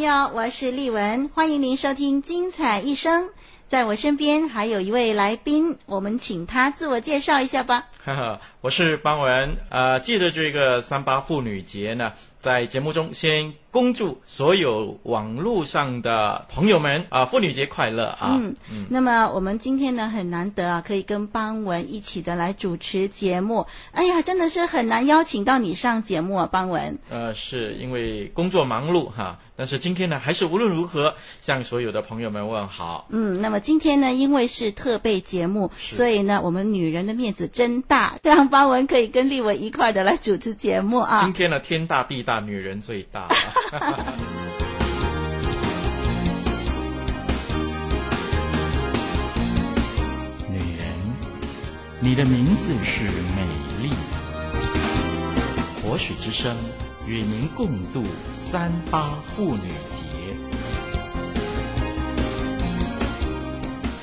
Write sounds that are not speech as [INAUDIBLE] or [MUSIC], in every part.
朋友，我是丽文，欢迎您收听《精彩一生》。在我身边还有一位来宾，我们请他自我介绍一下吧。哈哈，我是邦文。呃，记得这个三八妇女节呢，在节目中先恭祝所有网络上的朋友们啊，妇女节快乐啊！嗯嗯。那么我们今天呢，很难得啊，可以跟邦文一起的来主持节目。哎呀，真的是很难邀请到你上节目啊，邦文。呃，是因为工作忙碌哈，但是今天呢，还是无论如何向所有的朋友们问好。嗯，那么今天呢，因为是特备节目，所以呢，我们女人的面子真大，让邦文可以跟丽文一块的来主持节目啊。今天呢，天大地大，女人最大。[LAUGHS] 女人，你的名字是美丽。活水之声与您共度三八妇女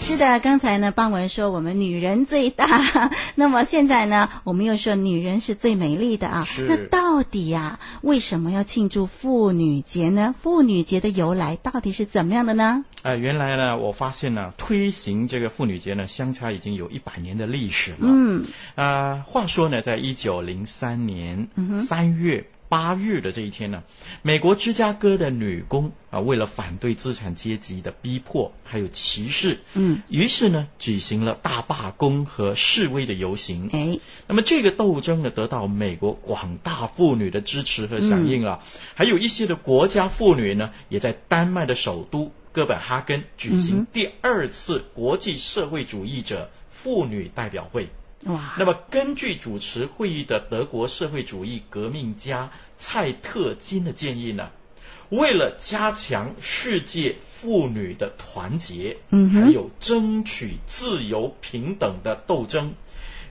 是的，刚才呢，邦文说我们女人最大，[LAUGHS] 那么现在呢，我们又说女人是最美丽的啊。是。那到底呀、啊，为什么要庆祝妇女节呢？妇女节的由来到底是怎么样的呢？呃，原来呢，我发现呢，推行这个妇女节呢，相差已经有一百年的历史了。嗯。啊、呃，话说呢，在一九零三年三月。嗯八日的这一天呢，美国芝加哥的女工啊，为了反对资产阶级的逼迫还有歧视，嗯，于是呢，举行了大罢工和示威的游行。哎，那么这个斗争呢，得到美国广大妇女的支持和响应了，嗯，还有一些的国家妇女呢，也在丹麦的首都哥本哈根举行第二次国际社会主义者妇女代表会。哇！那么根据主持会议的德国社会主义革命家蔡特金的建议呢，为了加强世界妇女的团结，嗯，还有争取自由平等的斗争，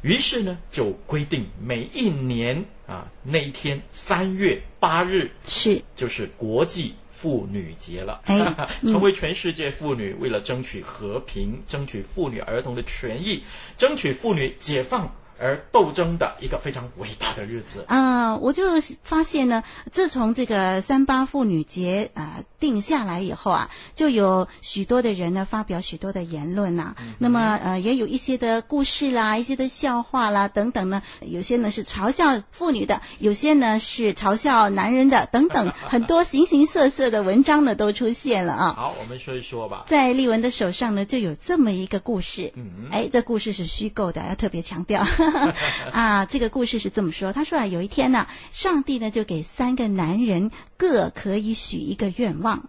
于是呢就规定每一年啊那一天三月八日是就是国际。妇女节了，哎，[LAUGHS] 成为全世界妇女为了争取和平、争取妇女儿童的权益、争取妇女解放。而斗争的一个非常伟大的日子啊！我就发现呢，自从这个三八妇女节啊定下来以后啊，就有许多的人呢发表许多的言论呐、啊嗯。那么呃，也有一些的故事啦，一些的笑话啦等等呢。有些呢是嘲笑妇女的，有些呢是嘲笑男人的，等等，[LAUGHS] 很多形形色色的文章呢都出现了啊。好，我们说一说吧。在丽文的手上呢，就有这么一个故事。嗯，哎，这故事是虚构的，要特别强调。[LAUGHS] 啊，这个故事是这么说。他说啊，有一天呢，上帝呢就给三个男人各可以许一个愿望。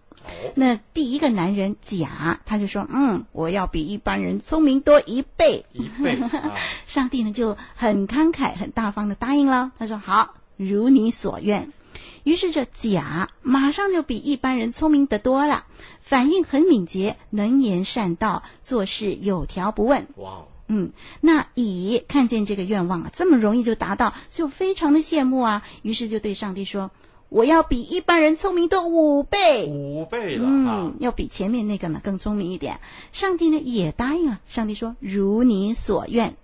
那第一个男人甲，他就说，嗯，我要比一般人聪明多一倍。一倍。[LAUGHS] 上帝呢就很慷慨、很大方的答应了。他说好，如你所愿。于是这甲马上就比一般人聪明得多了，反应很敏捷，能言善道，做事有条不紊。哇。嗯，那乙看见这个愿望啊，这么容易就达到，就非常的羡慕啊，于是就对上帝说：“我要比一般人聪明多五倍，五倍了，嗯，要比前面那个呢更聪明一点。”上帝呢也答应了，上帝说：“如你所愿。”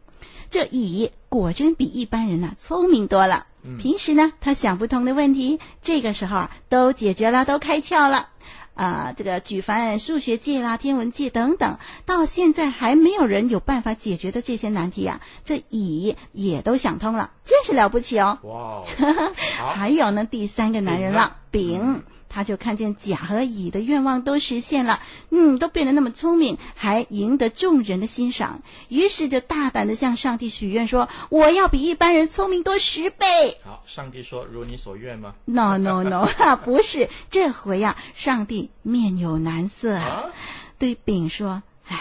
这乙果真比一般人呢聪明多了，平时呢他想不通的问题，这个时候啊都解决了，都开窍了。啊、呃，这个举凡数学界啦、天文界等等，到现在还没有人有办法解决的这些难题啊，这乙也都想通了，真是了不起哦！哇，[LAUGHS] 还有呢，第三个男人了，丙。他就看见甲和乙的愿望都实现了，嗯，都变得那么聪明，还赢得众人的欣赏，于是就大胆的向上帝许愿说：“我要比一般人聪明多十倍。”好，上帝说：“如你所愿吗？”No No No，[LAUGHS] 不是，这回呀、啊，上帝面有难色啊，对丙说：“哎，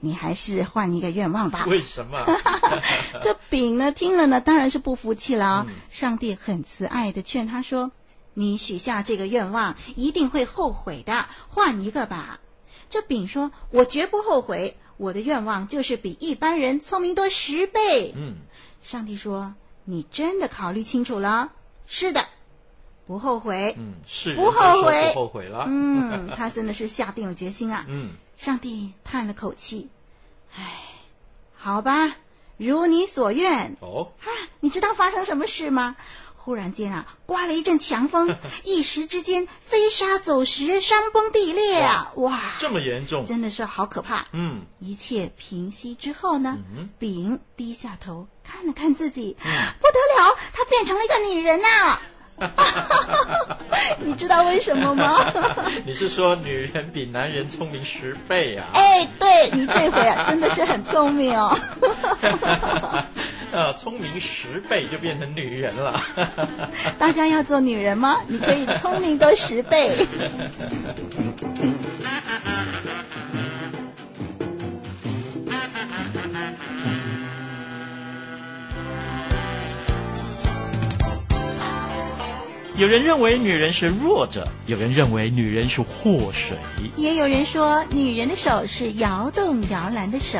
你还是换一个愿望吧。”为什么？[LAUGHS] 这丙呢，听了呢，当然是不服气了。嗯、上帝很慈爱的劝他说。你许下这个愿望，一定会后悔的。换一个吧。这丙说：“我绝不后悔，我的愿望就是比一般人聪明多十倍。”嗯。上帝说：“你真的考虑清楚了？”是的，不后悔。嗯，是不后悔，不后悔了。嗯，他真的是下定了决心啊。嗯。上帝叹了口气：“唉，好吧，如你所愿。”哦。啊，你知道发生什么事吗？忽然间啊，刮了一阵强风，[LAUGHS] 一时之间飞沙走石，山崩地裂啊！哇，这么严重，真的是好可怕。嗯，一切平息之后呢，嗯、丙低下头看了看自己，嗯、不得了，她变成了一个女人呐、啊！[LAUGHS] 你知道为什么吗？[LAUGHS] 你是说女人比男人聪明十倍啊？哎，对，你这回啊，真的是很聪明哦。呃，聪明十倍就变成女人了。[LAUGHS] 大家要做女人吗？你可以聪明多十倍。有人认为女人是弱者，有人认为女人是祸水，也有人说女人的手是摇动摇篮的手，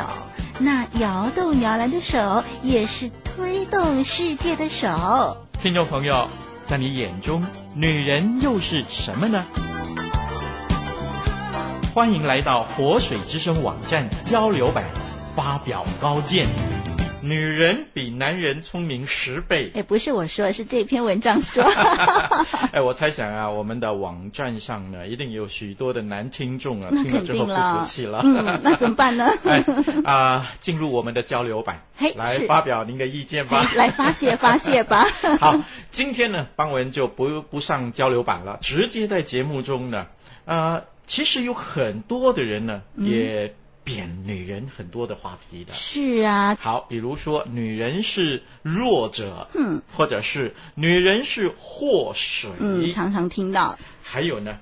那摇动摇篮的手也是推动世界的手。听众朋友，在你眼中，女人又是什么呢？欢迎来到活水之声网站交流版，发表高见。女人比男人聪明十倍。哎，不是我说，是这篇文章说。[LAUGHS] 哎，我猜想啊，我们的网站上呢，一定有许多的男听众啊，听了之后不服气了。嗯，那怎么办呢？[LAUGHS] 哎啊，进入我们的交流版，嘿，来发表您的意见吧。来发泄发泄吧。[LAUGHS] 好，今天呢，邦文就不不上交流版了，直接在节目中呢，啊、呃，其实有很多的人呢，嗯、也。贬女人很多的话题的，是啊。好，比如说女人是弱者，嗯，或者是女人是祸水，嗯，常常听到。还有呢，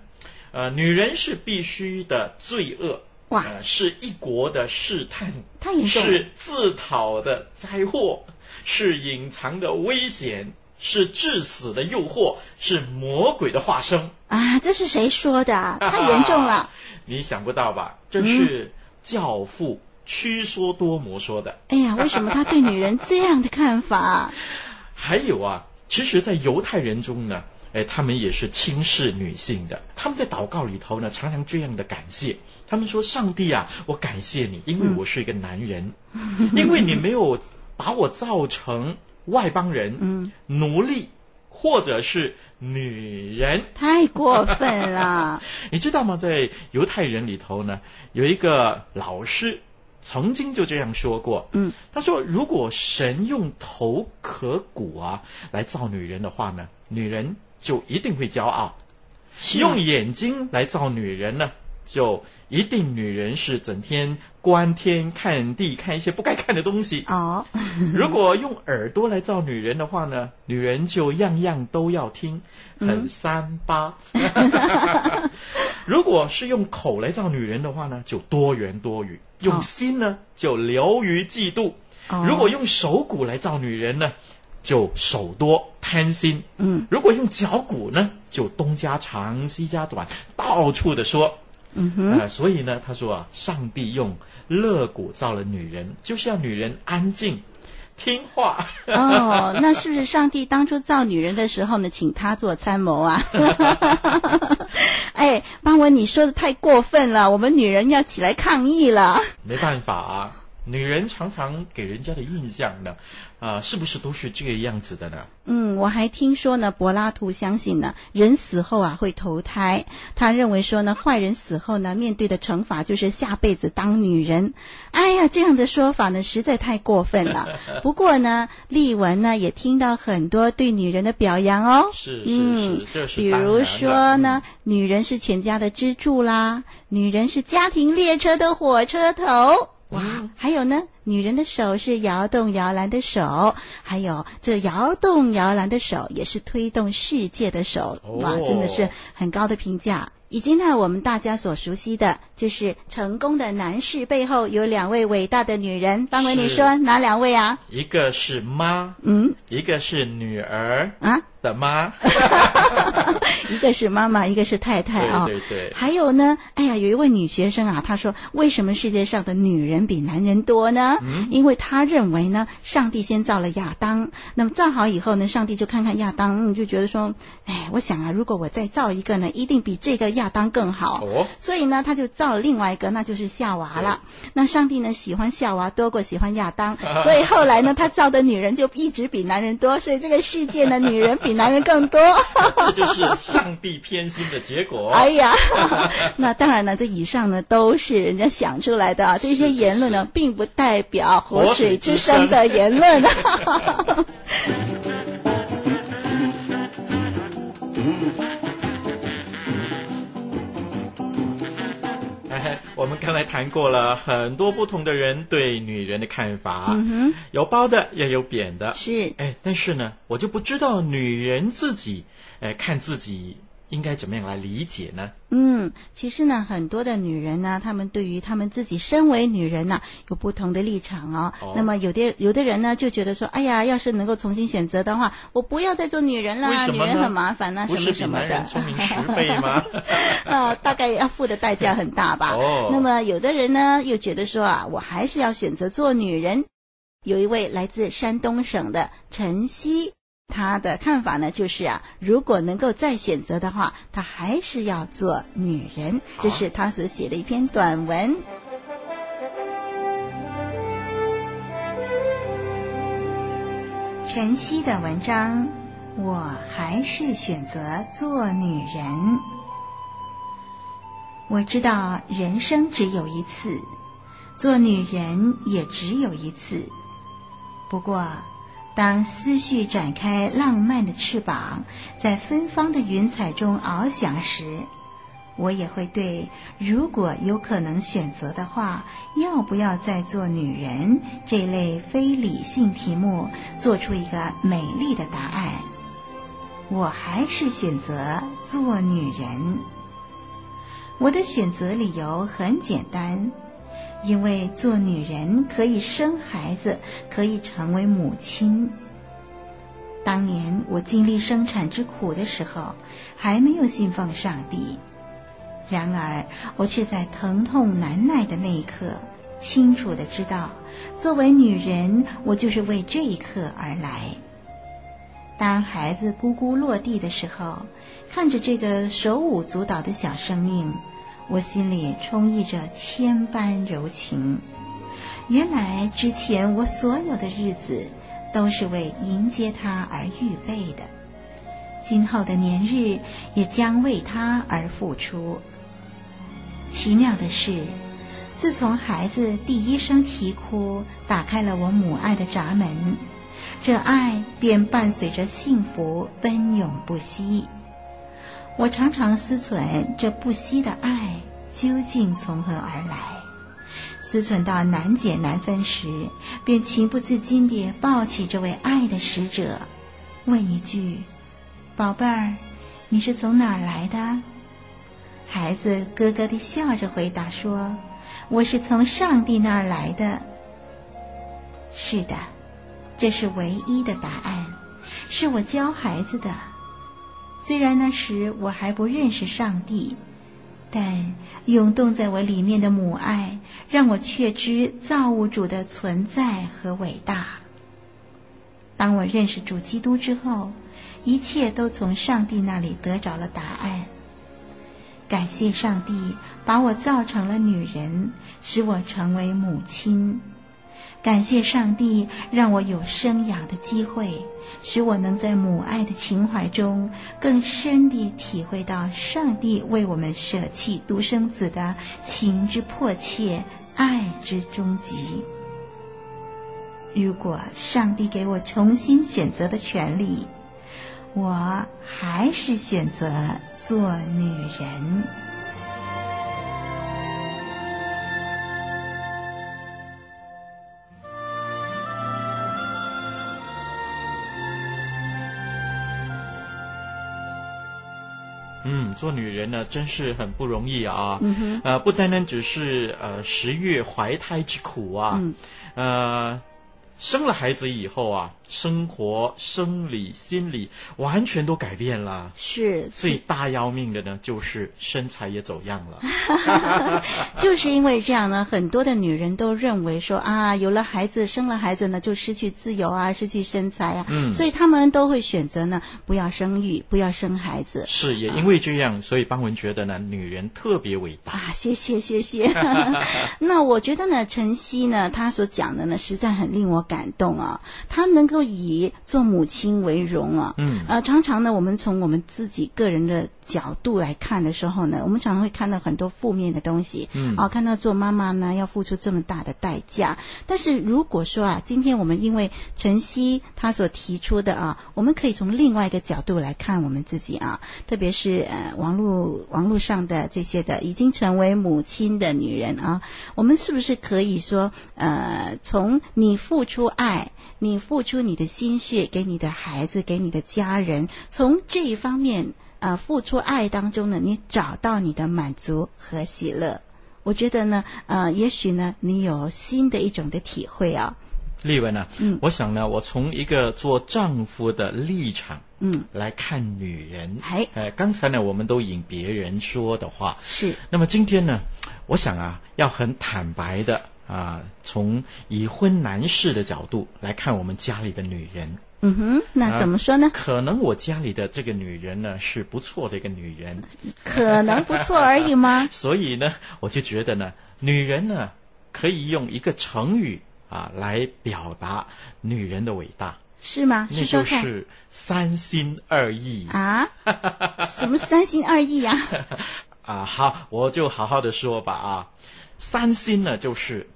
呃，女人是必须的罪恶，哇，呃，是一国的试探，太严重，是自讨的灾祸，是隐藏的危险，是致死的诱惑，是魔鬼的化身啊！这是谁说的？太严重了，[LAUGHS] 你想不到吧？这是。嗯教父屈说多摩说的。哎呀，为什么他对女人这样的看法？[LAUGHS] 还有啊，其实，在犹太人中呢，哎，他们也是轻视女性的。他们在祷告里头呢，常常这样的感谢。他们说：“上帝啊，我感谢你，因为我是一个男人，嗯、因为你没有把我造成外邦人、嗯、奴隶。”或者是女人，太过分了。[LAUGHS] 你知道吗？在犹太人里头呢，有一个老师曾经就这样说过。嗯，他说，如果神用头壳骨啊来造女人的话呢，女人就一定会骄傲；用眼睛来造女人呢，就一定女人是整天观天看地，看一些不该看的东西。哦，[LAUGHS] 如果用耳朵来造女人的话呢，女人就样样都要听，很三八。嗯、[LAUGHS] 如果是用口来造女人的话呢，就多言多语；用心呢，就流于嫉妒。哦、如果用手骨来造女人呢，就手多贪心。嗯，如果用脚骨呢，就东家长西家短，到处的说。嗯哼、呃，所以呢，他说啊，上帝用肋骨造了女人，就是要女人安静听话。哦，[LAUGHS] 那是不是上帝当初造女人的时候呢，请他做参谋啊？[LAUGHS] [LAUGHS] 哎，邦文，你说的太过分了，我们女人要起来抗议了。没办法啊，女人常常给人家的印象呢，啊、呃，是不是都是这个样子的呢？嗯，我还听说呢，柏拉图相信呢，人死后啊会投胎。他认为说呢，坏人死后呢，面对的惩罚就是下辈子当女人。哎呀，这样的说法呢，实在太过分了。[LAUGHS] 不过呢，丽文呢也听到很多对女人的表扬哦。是是是，嗯，这是比如说呢，嗯、女人是全家的支柱啦，女人是家庭列车的火车头。哇，还有呢，女人的手是摇动摇篮的手，还有这摇动摇篮的手也是推动世界的手。哇，真的是很高的评价。以及呢，我们大家所熟悉的，就是成功的男士背后有两位伟大的女人。方伟，你说哪两位啊？一个是妈，嗯，一个是女儿啊的妈。[LAUGHS] 一个是妈妈，一个是太太啊、哦。对对对。还有呢，哎呀，有一位女学生啊，她说，为什么世界上的女人比男人多呢？嗯。因为她认为呢，上帝先造了亚当，那么造好以后呢，上帝就看看亚当，就觉得说，哎，我想啊，如果我再造一个呢，一定比这个亚当更好。哦。所以呢，他就造了另外一个，那就是夏娃了。那上帝呢，喜欢夏娃多过喜欢亚当，[LAUGHS] 所以后来呢，他造的女人就一直比男人多，所以这个世界呢，女人比男人更多。这就是上帝偏心的结果。[LAUGHS] 哎呀，[LAUGHS] 那当然了，这以上呢都是人家想出来的，这些言论呢，并不代表活水之声的言论。[LAUGHS] 刚才谈过了很多不同的人对女人的看法，有褒的也有贬的，是。哎，但是呢，我就不知道女人自己，哎，看自己。应该怎么样来理解呢？嗯，其实呢，很多的女人呢，她们对于她们自己身为女人呢，有不同的立场哦。哦那么有的有的人呢，就觉得说，哎呀，要是能够重新选择的话，我不要再做女人了，女人很麻烦呐，什么什么的。聪明十倍吗？啊，[LAUGHS] 大概要付的代价很大吧。哦。那么有的人呢，又觉得说啊，我还是要选择做女人。有一位来自山东省的陈曦。他的看法呢，就是啊，如果能够再选择的话，他还是要做女人。这是他所写的一篇短文。晨曦的文章，我还是选择做女人。我知道人生只有一次，做女人也只有一次。不过。当思绪展开浪漫的翅膀，在芬芳的云彩中翱翔时，我也会对如果有可能选择的话，要不要再做女人这类非理性题目做出一个美丽的答案。我还是选择做女人。我的选择理由很简单。因为做女人可以生孩子，可以成为母亲。当年我经历生产之苦的时候，还没有信奉上帝。然而，我却在疼痛难耐的那一刻，清楚的知道，作为女人，我就是为这一刻而来。当孩子咕咕落地的时候，看着这个手舞足蹈的小生命。我心里充溢着千般柔情。原来之前我所有的日子都是为迎接他而预备的，今后的年日也将为他而付出。奇妙的是，自从孩子第一声啼哭打开了我母爱的闸门，这爱便伴随着幸福奔涌不息。我常常思忖，这不息的爱究竟从何而来？思忖到难解难分时，便情不自禁地抱起这位爱的使者，问一句：“宝贝儿，你是从哪儿来的？”孩子咯咯地笑着回答说：“我是从上帝那儿来的。”是的，这是唯一的答案，是我教孩子的。虽然那时我还不认识上帝，但涌动在我里面的母爱，让我确知造物主的存在和伟大。当我认识主基督之后，一切都从上帝那里得着了答案。感谢上帝把我造成了女人，使我成为母亲。感谢上帝让我有生养的机会，使我能在母爱的情怀中更深地体会到上帝为我们舍弃独生子的情之迫切，爱之终极。如果上帝给我重新选择的权利，我还是选择做女人。做女人呢，真是很不容易啊。嗯哼，呃，不单单只是呃十月怀胎之苦啊，嗯，呃。生了孩子以后啊，生活、生理、心理完全都改变了。是最大要命的呢，就是身材也走样了。[LAUGHS] 就是因为这样呢，很多的女人都认为说啊，有了孩子，生了孩子呢，就失去自由啊，失去身材啊。嗯。所以他们都会选择呢，不要生育，不要生孩子。是，也因为这样，所以邦文觉得呢，女人特别伟大。啊，谢谢谢谢。[LAUGHS] 那我觉得呢，晨曦呢，她所讲的呢，实在很令我。感动啊，她能够以做母亲为荣啊，嗯，呃，常常呢，我们从我们自己个人的角度来看的时候呢，我们常常会看到很多负面的东西，嗯，啊，看到做妈妈呢要付出这么大的代价，但是如果说啊，今天我们因为晨曦他所提出的啊，我们可以从另外一个角度来看我们自己啊，特别是呃网络网络上的这些的已经成为母亲的女人啊，我们是不是可以说呃从你付出出爱，你付出你的心血给你的孩子，给你的家人，从这一方面啊、呃，付出爱当中呢，你找到你的满足和喜乐。我觉得呢，呃，也许呢，你有新的一种的体会啊。丽文啊，嗯，我想呢，我从一个做丈夫的立场，嗯，来看女人，哎，呃，刚才呢，我们都引别人说的话，是，那么今天呢，我想啊，要很坦白的。啊，从已婚男士的角度来看，我们家里的女人，嗯哼，那怎么说呢？可能我家里的这个女人呢，是不错的一个女人，可能不错而已吗？[LAUGHS] 所以呢，我就觉得呢，女人呢，可以用一个成语啊来表达女人的伟大，是吗？那就是三心二意啊？什么三心二意呀？[LAUGHS] 啊，好，我就好好的说吧啊，三心呢，就是。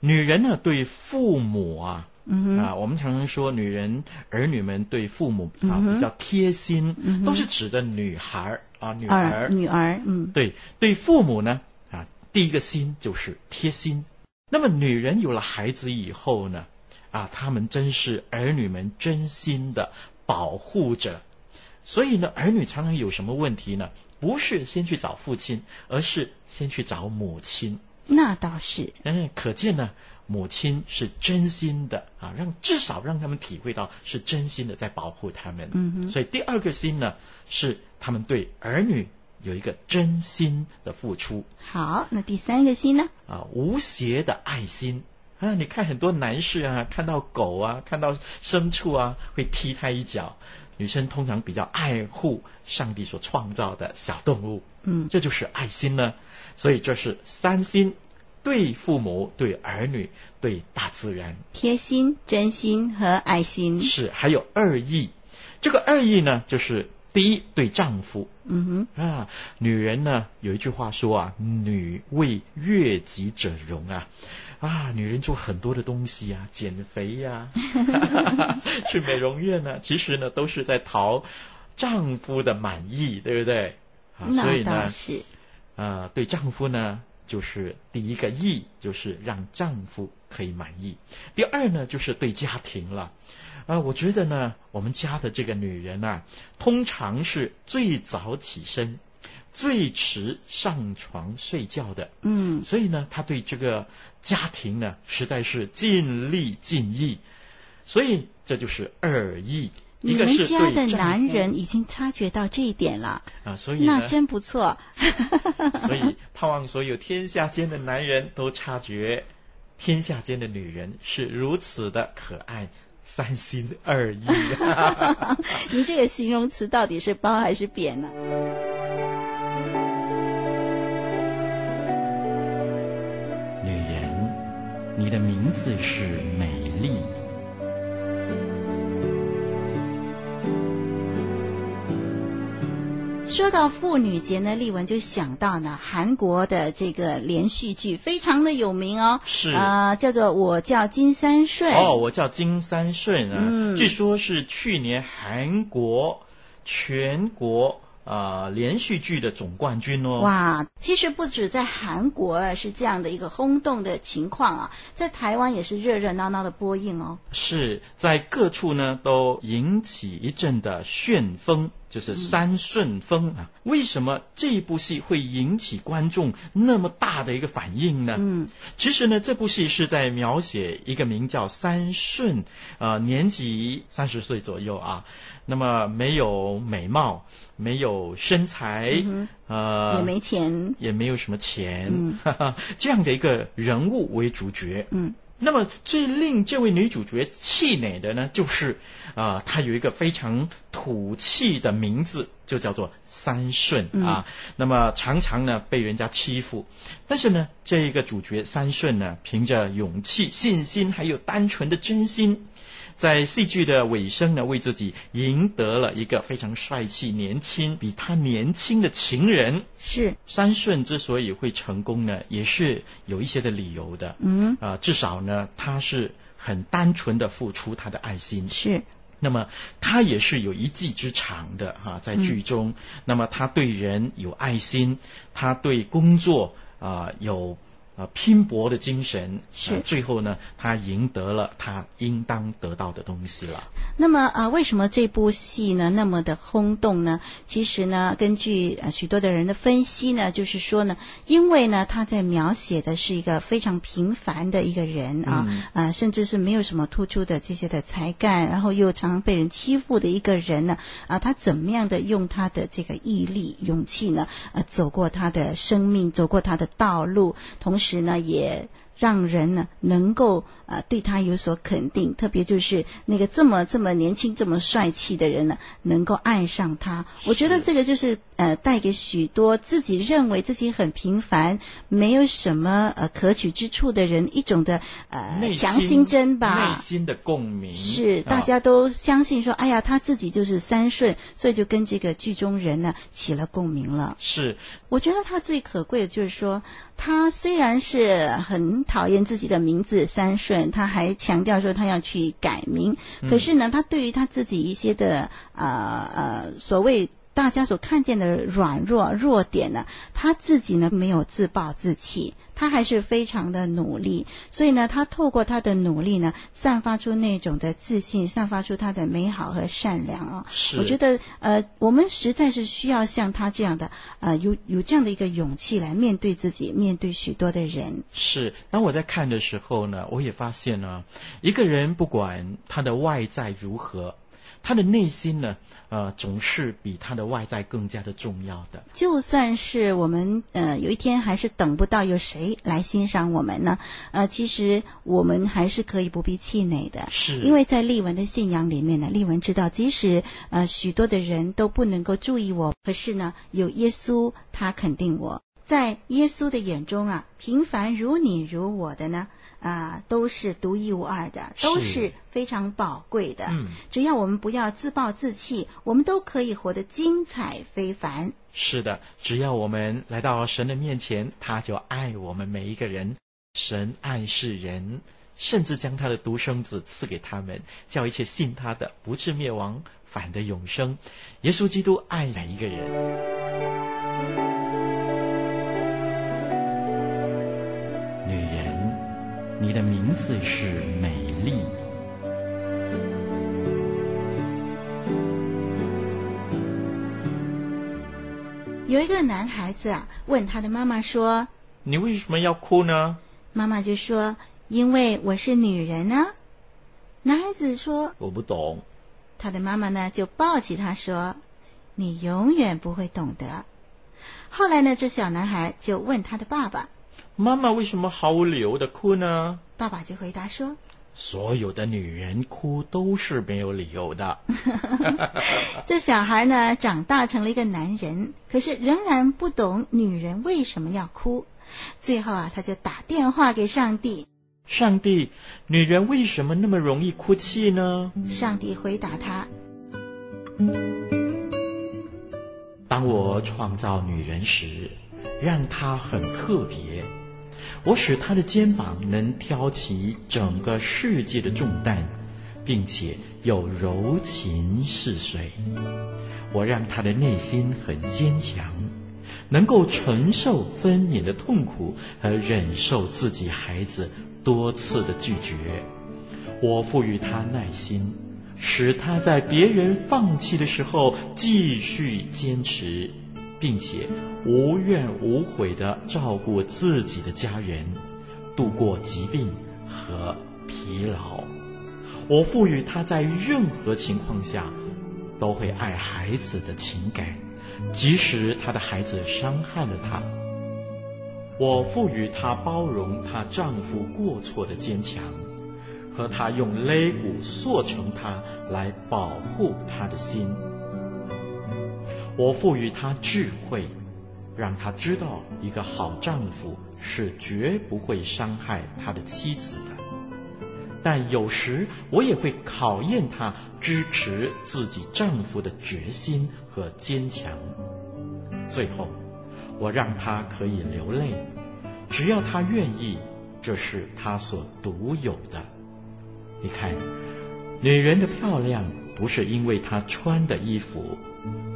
女人呢，对父母啊，嗯、啊，我们常常说女人儿女们对父母啊、嗯、比较贴心、嗯，都是指的女孩啊，女儿，女儿，嗯，对，对父母呢啊，第一个心就是贴心。那么女人有了孩子以后呢，啊，他们真是儿女们真心的保护者。所以呢，儿女常常有什么问题呢？不是先去找父亲，而是先去找母亲。那倒是，嗯，可见呢，母亲是真心的啊，让至少让他们体会到是真心的在保护他们。嗯哼，所以第二个心呢，是他们对儿女有一个真心的付出。好，那第三个心呢？啊，无邪的爱心啊！你看很多男士啊，看到狗啊，看到牲畜啊，会踢他一脚。女生通常比较爱护上帝所创造的小动物。嗯，这就是爱心呢。所以这是三心：对父母、对儿女、对大自然。贴心、真心和爱心。是，还有二意。这个二意呢，就是第一，对丈夫。嗯哼啊，女人呢有一句话说啊，“女为悦己者容”啊，啊，女人做很多的东西啊，[LAUGHS] 减肥呀、啊，[LAUGHS] [LAUGHS] 去美容院呢，其实呢都是在讨丈夫的满意，对不对？啊，所以呢是。呃，对丈夫呢，就是第一个意，就是让丈夫可以满意。第二呢，就是对家庭了。呃，我觉得呢，我们家的这个女人啊，通常是最早起身、最迟上床睡觉的。嗯，所以呢，他对这个家庭呢，实在是尽力尽意。所以这就是二意。你们家的男人已经察觉到这一点了啊，所以那真不错。[LAUGHS] 所以盼望所有天下间的男人都察觉，天下间的女人是如此的可爱，三心二意。[LAUGHS] 您这个形容词到底是褒还是贬呢？女你的名字是美丽。说到妇女节呢，丽文就想到呢，韩国的这个连续剧非常的有名哦，是啊、呃，叫做《我叫金三顺》哦，我叫金三顺啊，嗯，据说是去年韩国全国。啊、呃，连续剧的总冠军哦！哇，其实不止在韩国是这样的一个轰动的情况啊，在台湾也是热热闹闹的播映哦。是在各处呢都引起一阵的旋风，就是三顺风啊。嗯、为什么这部戏会引起观众那么大的一个反应呢？嗯，其实呢，这部戏是在描写一个名叫三顺，呃，年纪三十岁左右啊。那么没有美貌，没有身材，嗯、呃，也没钱，也没有什么钱，嗯、哈哈，这样的一个人物为主角。嗯，那么最令这位女主角气馁的呢，就是啊、呃，她有一个非常土气的名字，就叫做三顺、嗯、啊。那么常常呢被人家欺负，但是呢，这一个主角三顺呢，凭着勇气、信心，还有单纯的真心。在戏剧的尾声呢，为自己赢得了一个非常帅气、年轻、比他年轻的情人。是三顺之所以会成功呢，也是有一些的理由的。嗯，啊、呃，至少呢，他是很单纯的付出他的爱心。是，那么他也是有一技之长的哈、啊，在剧中、嗯，那么他对人有爱心，他对工作啊、呃、有。啊，拼搏的精神是、啊、最后呢，他赢得了他应当得到的东西了。那么啊，为什么这部戏呢那么的轰动呢？其实呢，根据呃许多的人的分析呢，就是说呢，因为呢他在描写的是一个非常平凡的一个人啊，嗯、啊，甚至是没有什么突出的这些的才干，然后又常常被人欺负的一个人呢，啊，他怎么样的用他的这个毅力、勇气呢，呃、啊，走过他的生命，走过他的道路，同时。时呢，也让人呢能够呃对他有所肯定，特别就是那个这么这么年轻、这么帅气的人呢，能够爱上他。我觉得这个就是呃带给许多自己认为自己很平凡、没有什么呃可取之处的人一种的呃强心针吧，内心的共鸣。是大家都相信说，哎呀，他自己就是三顺，所以就跟这个剧中人呢起了共鸣了。是，我觉得他最可贵的就是说。他虽然是很讨厌自己的名字三顺，他还强调说他要去改名。可是呢，他对于他自己一些的呃呃所谓大家所看见的软弱弱点呢，他自己呢没有自暴自弃。他还是非常的努力，所以呢，他透过他的努力呢，散发出那种的自信，散发出他的美好和善良啊、哦。是，我觉得呃，我们实在是需要像他这样的呃，有有这样的一个勇气来面对自己，面对许多的人。是，当我在看的时候呢，我也发现呢，一个人不管他的外在如何。他的内心呢，呃，总是比他的外在更加的重要的。就算是我们呃有一天还是等不到有谁来欣赏我们呢，呃，其实我们还是可以不必气馁的。是，因为在丽文的信仰里面呢，丽文知道，即使呃许多的人都不能够注意我，可是呢，有耶稣他肯定我，在耶稣的眼中啊，平凡如你如我的呢。啊、呃，都是独一无二的，都是非常宝贵的。嗯，只要我们不要自暴自弃，我们都可以活得精彩非凡。是的，只要我们来到神的面前，他就爱我们每一个人。神爱世人，甚至将他的独生子赐给他们，叫一切信他的不至灭亡，反得永生。耶稣基督爱每一个人。你的名字是美丽。有一个男孩子啊，问他的妈妈说：“你为什么要哭呢？”妈妈就说：“因为我是女人呢。”男孩子说：“我不懂。”他的妈妈呢，就抱起他说：“你永远不会懂得。”后来呢，这小男孩就问他的爸爸。妈妈为什么毫无理由的哭呢？爸爸就回答说：“所有的女人哭都是没有理由的。[LAUGHS] ” [LAUGHS] 这小孩呢，长大成了一个男人，可是仍然不懂女人为什么要哭。最后啊，他就打电话给上帝，上帝，女人为什么那么容易哭泣呢？上帝回答他：当我创造女人时，让她很特别，我使他的肩膀能挑起整个世界的重担，并且又柔情似水。我让他的内心很坚强，能够承受分娩的痛苦和忍受自己孩子多次的拒绝。我赋予他耐心，使他在别人放弃的时候继续坚持。并且无怨无悔地照顾自己的家人，度过疾病和疲劳。我赋予他在任何情况下都会爱孩子的情感，即使他的孩子伤害了他。我赋予她包容她丈夫过错的坚强，和她用肋骨塑成她来保护她的心。我赋予他智慧，让他知道一个好丈夫是绝不会伤害他的妻子的。但有时我也会考验他支持自己丈夫的决心和坚强。最后，我让他可以流泪，只要他愿意，这是他所独有的。你看，女人的漂亮不是因为她穿的衣服。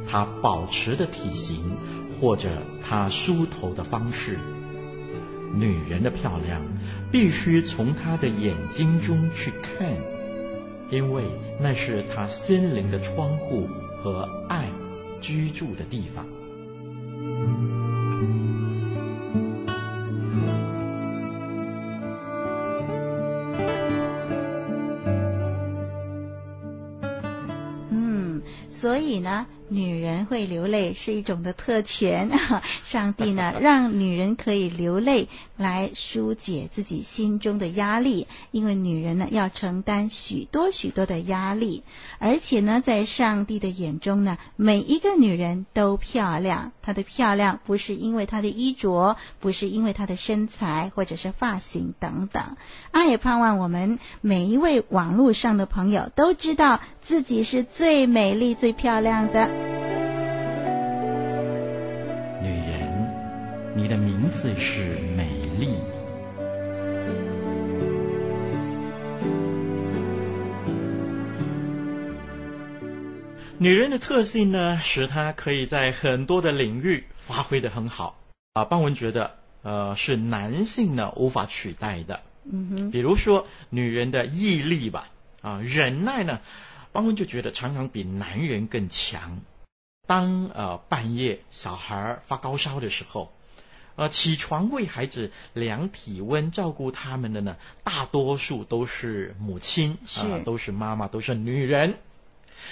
她保持的体型，或者她梳头的方式，女人的漂亮必须从她的眼睛中去看，因为那是她心灵的窗户和爱居住的地方。嗯，所以呢。女人会流泪是一种的特权，[LAUGHS] 上帝呢，[LAUGHS] 让女人可以流泪来疏解自己心中的压力，因为女人呢要承担许多许多的压力，而且呢，在上帝的眼中呢，每一个女人都漂亮，她的漂亮不是因为她的衣着，不是因为她的身材或者是发型等等，啊，也盼望我们每一位网络上的朋友都知道自己是最美丽、最漂亮的。你的名字是美丽。女人的特性呢，使她可以在很多的领域发挥的很好啊。邦文觉得，呃，是男性呢无法取代的。嗯哼，比如说女人的毅力吧，啊，忍耐呢，邦文就觉得常常比男人更强。当呃半夜小孩发高烧的时候，呃起床为孩子量体温、照顾他们的呢，大多数都是母亲，啊、呃、都是妈妈，都是女人。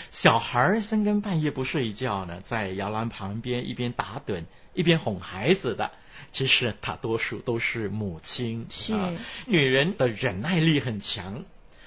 小孩三更半夜不睡觉呢，在摇篮旁边一边打盹一边哄孩子的，其实大多数都是母亲。是、呃、女人的忍耐力很强，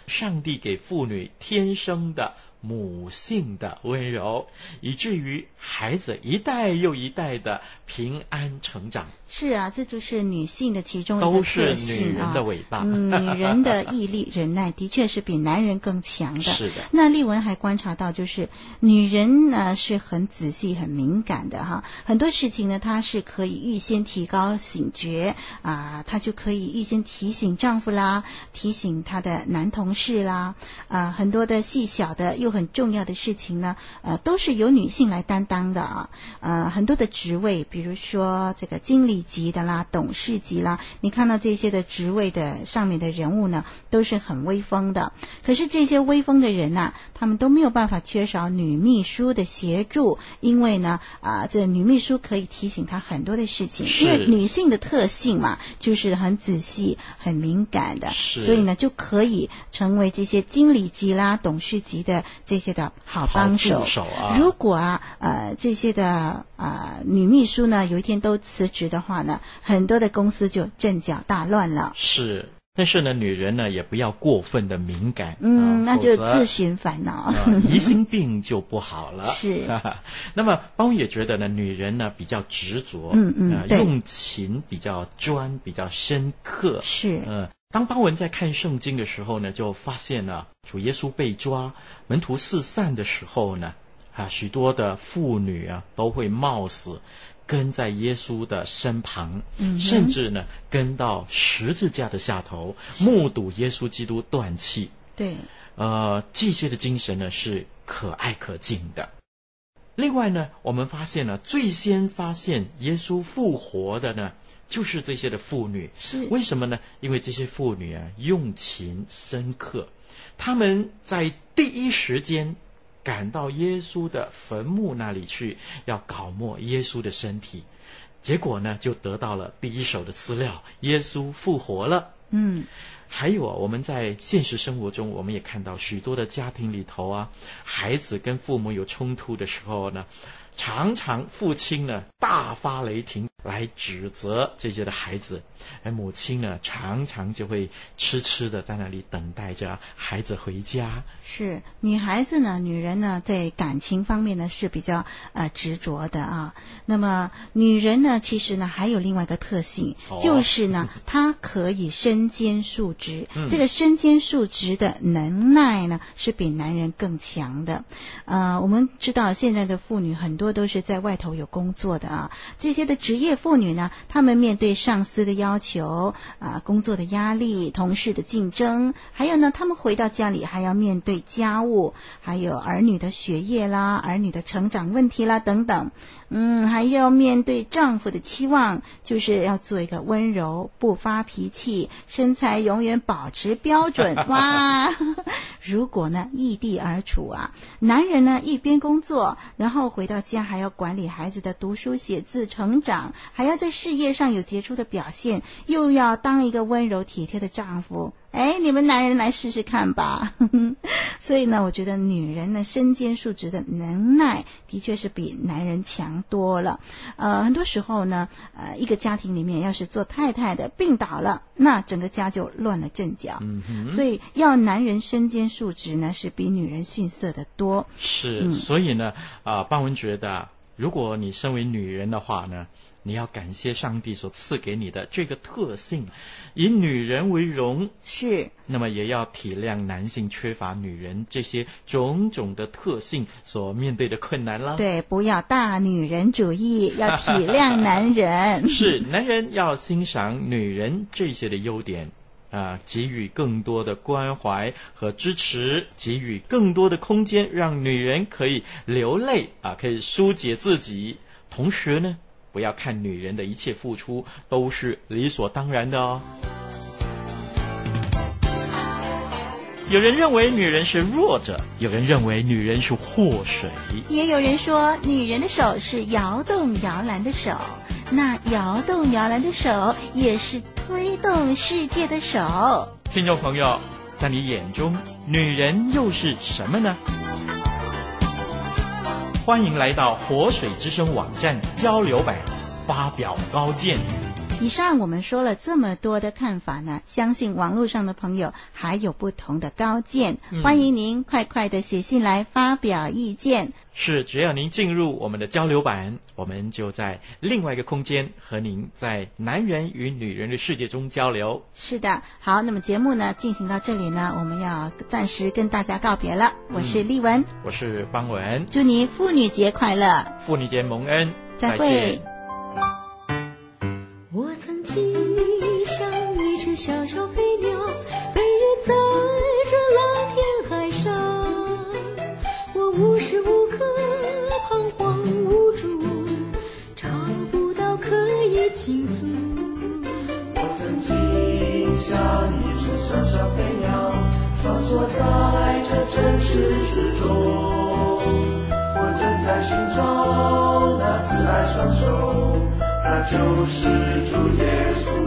上帝给妇女天生的。母性的温柔，以至于孩子一代又一代的平安成长。是啊，这就是女性的其中一个特性啊。都是女人的尾巴。嗯，女人的毅力、[LAUGHS] 忍耐的确是比男人更强的。是的。那丽文还观察到，就是女人呢是很仔细、很敏感的哈。很多事情呢，她是可以预先提高警觉啊，她就可以预先提醒丈夫啦，提醒她的男同事啦啊，很多的细小的又。很重要的事情呢，呃，都是由女性来担当的啊，呃，很多的职位，比如说这个经理级的啦、董事级啦，你看到这些的职位的上面的人物呢，都是很威风的。可是这些威风的人呐、啊，他们都没有办法缺少女秘书的协助，因为呢，啊、呃，这女秘书可以提醒他很多的事情，因为女性的特性嘛，就是很仔细、很敏感的，所以呢，就可以成为这些经理级啦、董事级的。这些的好帮手，手啊，如果啊呃这些的呃女秘书呢有一天都辞职的话呢，很多的公司就阵脚大乱了。是，但是呢，女人呢也不要过分的敏感，嗯，呃、那就自寻烦恼，呃、疑心病就不好了。[LAUGHS] 是，[LAUGHS] 那么邦也觉得呢，女人呢比较执着，嗯嗯、呃，用情比较专，比较深刻，是，呃当邦文在看圣经的时候呢，就发现了主耶稣被抓，门徒四散的时候呢，啊，许多的妇女啊都会冒死跟在耶稣的身旁，嗯、甚至呢跟到十字架的下头，目睹耶稣基督断气。对，呃，这些的精神呢是可爱可敬的。另外呢，我们发现呢，最先发现耶稣复活的呢。就是这些的妇女，是为什么呢？因为这些妇女啊，用情深刻，他们在第一时间赶到耶稣的坟墓那里去，要搞没耶稣的身体，结果呢，就得到了第一手的资料，耶稣复活了。嗯，还有啊，我们在现实生活中，我们也看到许多的家庭里头啊，孩子跟父母有冲突的时候呢。常常父亲呢大发雷霆来指责这些的孩子，而母亲呢常常就会痴痴的在那里等待着孩子回家。是女孩子呢，女人呢在感情方面呢是比较呃执着的啊。那么女人呢，其实呢还有另外一个特性，哦、就是呢她可以身兼数职。嗯、这个身兼数职的能耐呢是比男人更强的。呃，我们知道现在的妇女很多。多都是在外头有工作的啊，这些的职业妇女呢，她们面对上司的要求啊，工作的压力、同事的竞争，还有呢，她们回到家里还要面对家务，还有儿女的学业啦、儿女的成长问题啦等等，嗯，还要面对丈夫的期望，就是要做一个温柔、不发脾气、身材永远保持标准。[LAUGHS] 哇，如果呢异地而处啊，男人呢一边工作，然后回到家。家还要管理孩子的读书写字成长，还要在事业上有杰出的表现，又要当一个温柔体贴的丈夫。哎，你们男人来试试看吧。[LAUGHS] 所以呢，我觉得女人呢身兼数职的能耐，的确是比男人强多了。呃，很多时候呢，呃，一个家庭里面要是做太太的病倒了，那整个家就乱了阵脚。嗯。所以要男人身兼数职呢，是比女人逊色的多。是，嗯、所以呢，啊、呃，邦文觉得，如果你身为女人的话呢。你要感谢上帝所赐给你的这个特性，以女人为荣。是，那么也要体谅男性缺乏女人这些种种的特性所面对的困难了。对，不要大女人主义，要体谅男人。[LAUGHS] 是，男人要欣赏女人这些的优点啊，给予更多的关怀和支持，给予更多的空间，让女人可以流泪啊，可以疏解自己，同时呢。不要看女人的一切付出都是理所当然的哦。有人认为女人是弱者，有人认为女人是祸水，也有人说女人的手是摇动摇篮的手，那摇动摇篮的手也是推动世界的手。听众朋友，在你眼中，女人又是什么呢？欢迎来到活水之声网站交流版，发表高见。以上我们说了这么多的看法呢，相信网络上的朋友还有不同的高见，嗯、欢迎您快快的写信来发表意见。是，只要您进入我们的交流版，我们就在另外一个空间和您在男人与女人的世界中交流。是的，好，那么节目呢进行到这里呢，我们要暂时跟大家告别了。我是丽文，我是邦文，祝您妇女节快乐，妇女节蒙恩，再会。我小小飞鸟，飞越在这蓝天海上。我无时无刻彷徨无助，找不到可以倾诉。我曾经像一只小小飞鸟，穿梭在这城市之中。我正在寻找那慈爱双手。那就是主耶稣。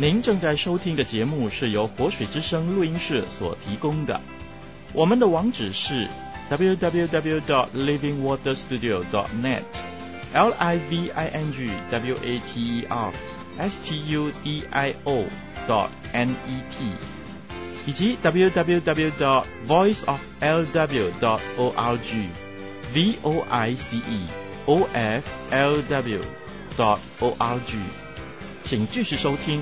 您正在收听的节目是由活水之声录音室所提供的。我们的网址是 www.dot.livingwaterstudio.dot.net l i v i n g w a t e r s t u d i o dot n e t 以及 www.voiceoflw.org v o i c e o f l w dot o r g 请继续收听。